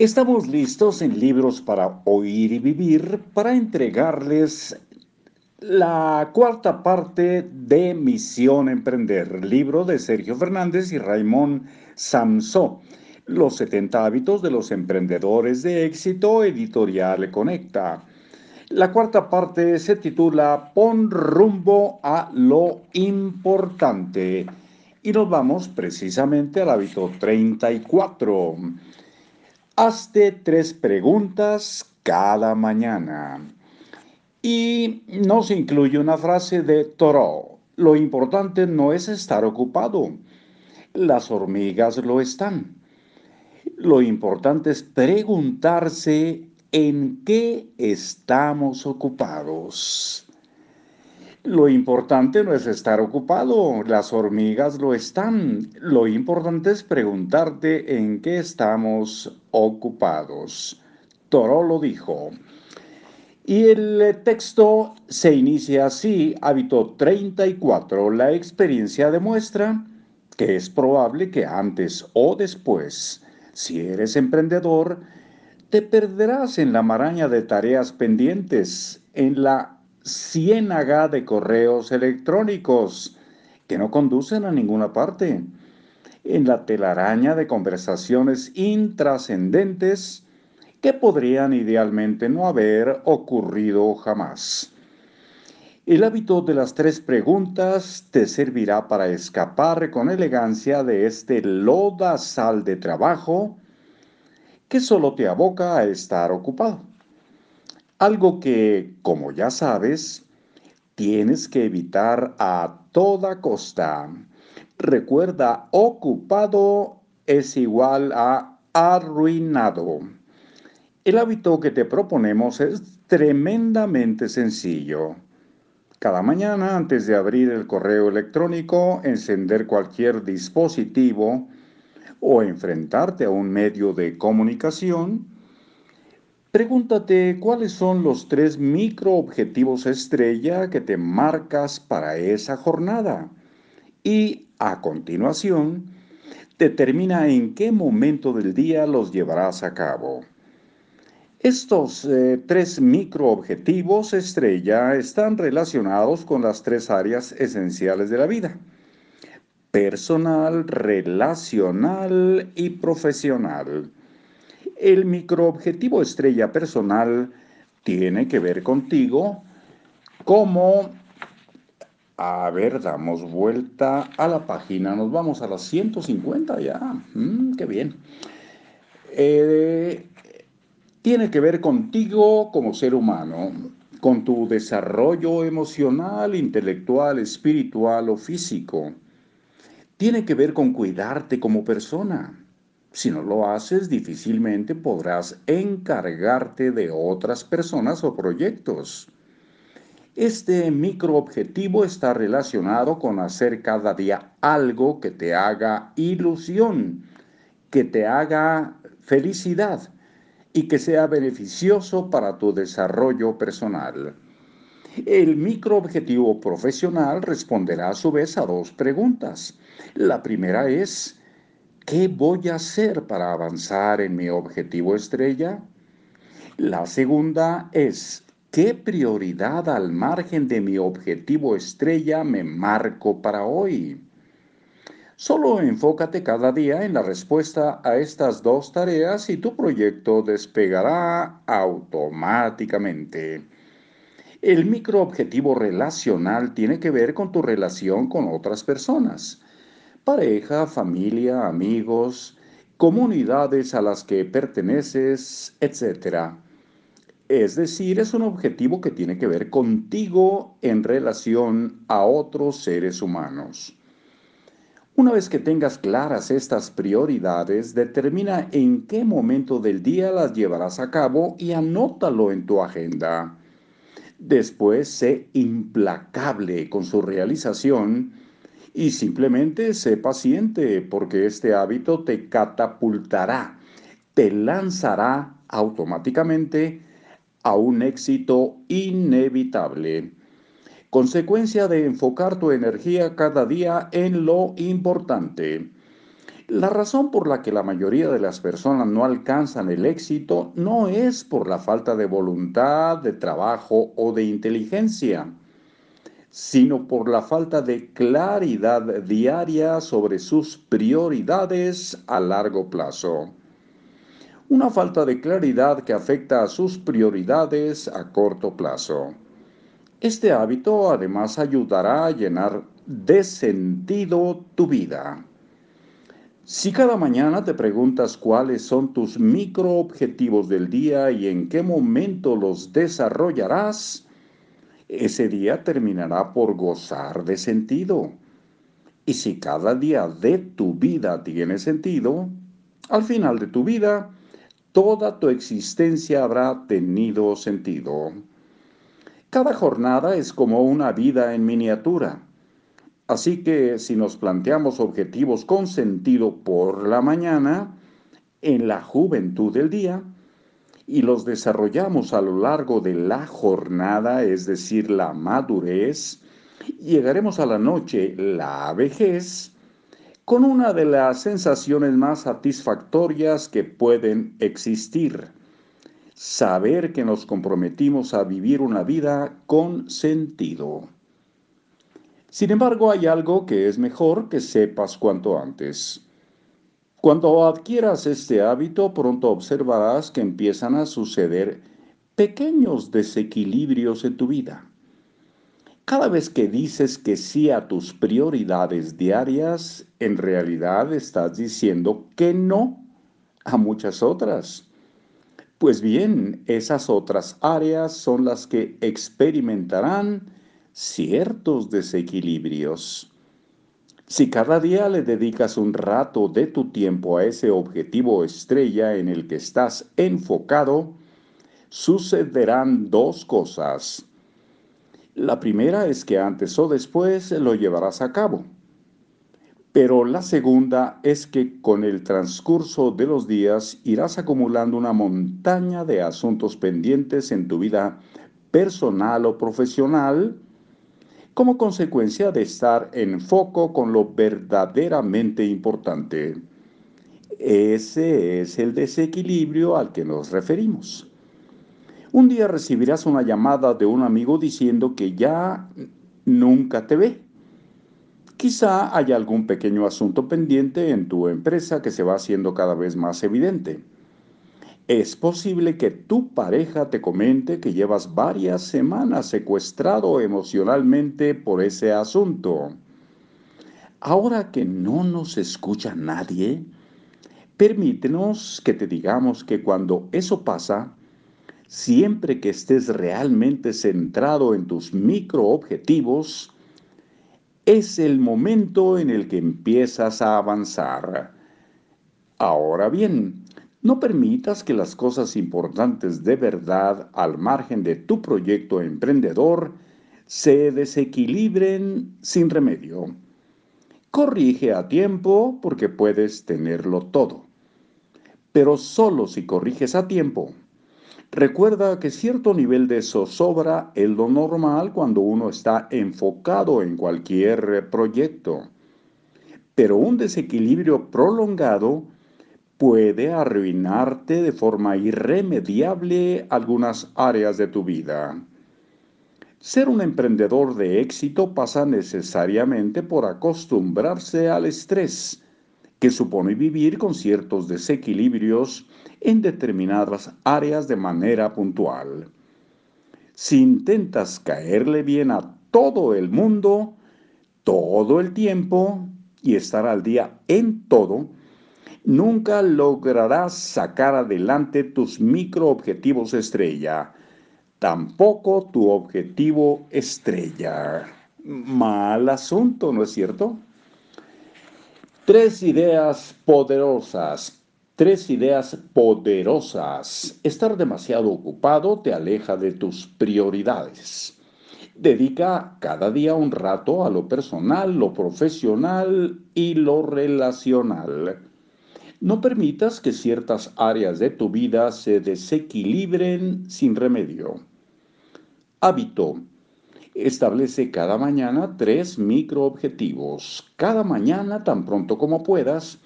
Estamos listos en Libros para Oír y Vivir para entregarles la cuarta parte de Misión Emprender, libro de Sergio Fernández y Raymond Samsó. Los 70 hábitos de los emprendedores de éxito, editorial Conecta. La cuarta parte se titula Pon rumbo a lo importante. Y nos vamos precisamente al hábito 34 Hazte tres preguntas cada mañana. Y nos incluye una frase de Toro. Lo importante no es estar ocupado. Las hormigas lo están. Lo importante es preguntarse en qué estamos ocupados. Lo importante no es estar ocupado, las hormigas lo están. Lo importante es preguntarte en qué estamos ocupados. Toro lo dijo. Y el texto se inicia así, hábito 34. La experiencia demuestra que es probable que antes o después, si eres emprendedor, te perderás en la maraña de tareas pendientes, en la ciénaga de correos electrónicos que no conducen a ninguna parte, en la telaraña de conversaciones intrascendentes que podrían idealmente no haber ocurrido jamás. El hábito de las tres preguntas te servirá para escapar con elegancia de este lodazal de trabajo que solo te aboca a estar ocupado. Algo que, como ya sabes, tienes que evitar a toda costa. Recuerda, ocupado es igual a arruinado. El hábito que te proponemos es tremendamente sencillo. Cada mañana, antes de abrir el correo electrónico, encender cualquier dispositivo o enfrentarte a un medio de comunicación, Pregúntate cuáles son los tres microobjetivos estrella que te marcas para esa jornada y a continuación determina en qué momento del día los llevarás a cabo. Estos eh, tres microobjetivos estrella están relacionados con las tres áreas esenciales de la vida. Personal, relacional y profesional. El microobjetivo estrella personal tiene que ver contigo como, a ver, damos vuelta a la página, nos vamos a las 150 ya, mm, qué bien. Eh, tiene que ver contigo como ser humano, con tu desarrollo emocional, intelectual, espiritual o físico. Tiene que ver con cuidarte como persona si no lo haces, difícilmente podrás encargarte de otras personas o proyectos. Este microobjetivo está relacionado con hacer cada día algo que te haga ilusión, que te haga felicidad y que sea beneficioso para tu desarrollo personal. El microobjetivo profesional responderá a su vez a dos preguntas. La primera es, ¿Qué voy a hacer para avanzar en mi objetivo estrella? La segunda es, ¿qué prioridad al margen de mi objetivo estrella me marco para hoy? Solo enfócate cada día en la respuesta a estas dos tareas y tu proyecto despegará automáticamente. El microobjetivo relacional tiene que ver con tu relación con otras personas pareja, familia, amigos, comunidades a las que perteneces, etc. Es decir, es un objetivo que tiene que ver contigo en relación a otros seres humanos. Una vez que tengas claras estas prioridades, determina en qué momento del día las llevarás a cabo y anótalo en tu agenda. Después, sé implacable con su realización y simplemente sé paciente porque este hábito te catapultará, te lanzará automáticamente a un éxito inevitable. Consecuencia de enfocar tu energía cada día en lo importante. La razón por la que la mayoría de las personas no alcanzan el éxito no es por la falta de voluntad, de trabajo o de inteligencia, sino por la falta de claridad diaria sobre sus prioridades a largo plazo. Una falta de claridad que afecta a sus prioridades a corto plazo. Este hábito además ayudará a llenar de sentido tu vida. Si cada mañana te preguntas cuáles son tus microobjetivos del día y en qué momento los desarrollarás, ese día terminará por gozar de sentido. Y si cada día de tu vida tiene sentido, al final de tu vida, toda tu existencia habrá tenido sentido. Cada jornada es como una vida en miniatura. Así que si nos planteamos objetivos con sentido por la mañana, en la juventud del día, y los desarrollamos a lo largo de la jornada, es decir, la madurez, llegaremos a la noche, la vejez, con una de las sensaciones más satisfactorias que pueden existir. Saber que nos comprometimos a vivir una vida con sentido. Sin embargo, hay algo que es mejor que sepas cuanto antes. Cuando adquieras este hábito, pronto observarás que empiezan a suceder pequeños desequilibrios en tu vida. Cada vez que dices que sí a tus prioridades diarias, en realidad estás diciendo que no a muchas otras. Pues bien, esas otras áreas son las que experimentarán ciertos desequilibrios. Si cada día le dedicas un rato de tu tiempo a ese objetivo estrella en el que estás enfocado, sucederán dos cosas. La primera es que antes o después lo llevarás a cabo. Pero la segunda es que con el transcurso de los días irás acumulando una montaña de asuntos pendientes en tu vida personal o profesional como consecuencia de estar en foco con lo verdaderamente importante. Ese es el desequilibrio al que nos referimos. Un día recibirás una llamada de un amigo diciendo que ya nunca te ve. Quizá haya algún pequeño asunto pendiente en tu empresa que se va haciendo cada vez más evidente. Es posible que tu pareja te comente que llevas varias semanas secuestrado emocionalmente por ese asunto. Ahora que no nos escucha nadie, permítenos que te digamos que cuando eso pasa, siempre que estés realmente centrado en tus microobjetivos, es el momento en el que empiezas a avanzar. Ahora bien, no permitas que las cosas importantes de verdad al margen de tu proyecto emprendedor se desequilibren sin remedio. Corrige a tiempo porque puedes tenerlo todo. Pero solo si corriges a tiempo. Recuerda que cierto nivel de zozobra es lo normal cuando uno está enfocado en cualquier proyecto. Pero un desequilibrio prolongado puede arruinarte de forma irremediable algunas áreas de tu vida. Ser un emprendedor de éxito pasa necesariamente por acostumbrarse al estrés, que supone vivir con ciertos desequilibrios en determinadas áreas de manera puntual. Si intentas caerle bien a todo el mundo, todo el tiempo, y estar al día en todo, nunca lograrás sacar adelante tus microobjetivos estrella, tampoco tu objetivo estrella. Mal asunto, ¿no es cierto? Tres ideas poderosas. Tres ideas poderosas. Estar demasiado ocupado te aleja de tus prioridades. Dedica cada día un rato a lo personal, lo profesional y lo relacional. No permitas que ciertas áreas de tu vida se desequilibren sin remedio. Hábito. Establece cada mañana tres microobjetivos. Cada mañana, tan pronto como puedas,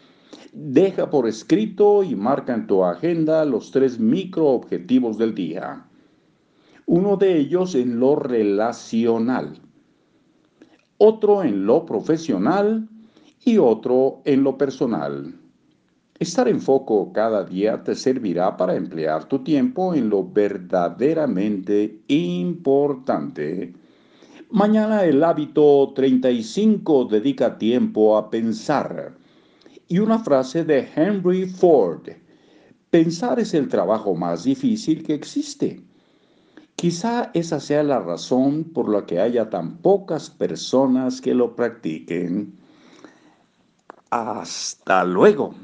Deja por escrito y marca en tu agenda los tres microobjetivos del día. Uno de ellos en lo relacional, otro en lo profesional y otro en lo personal. Estar en foco cada día te servirá para emplear tu tiempo en lo verdaderamente importante. Mañana el hábito 35 dedica tiempo a pensar y una frase de Henry Ford. Pensar es el trabajo más difícil que existe. Quizá esa sea la razón por la que haya tan pocas personas que lo practiquen. Hasta luego.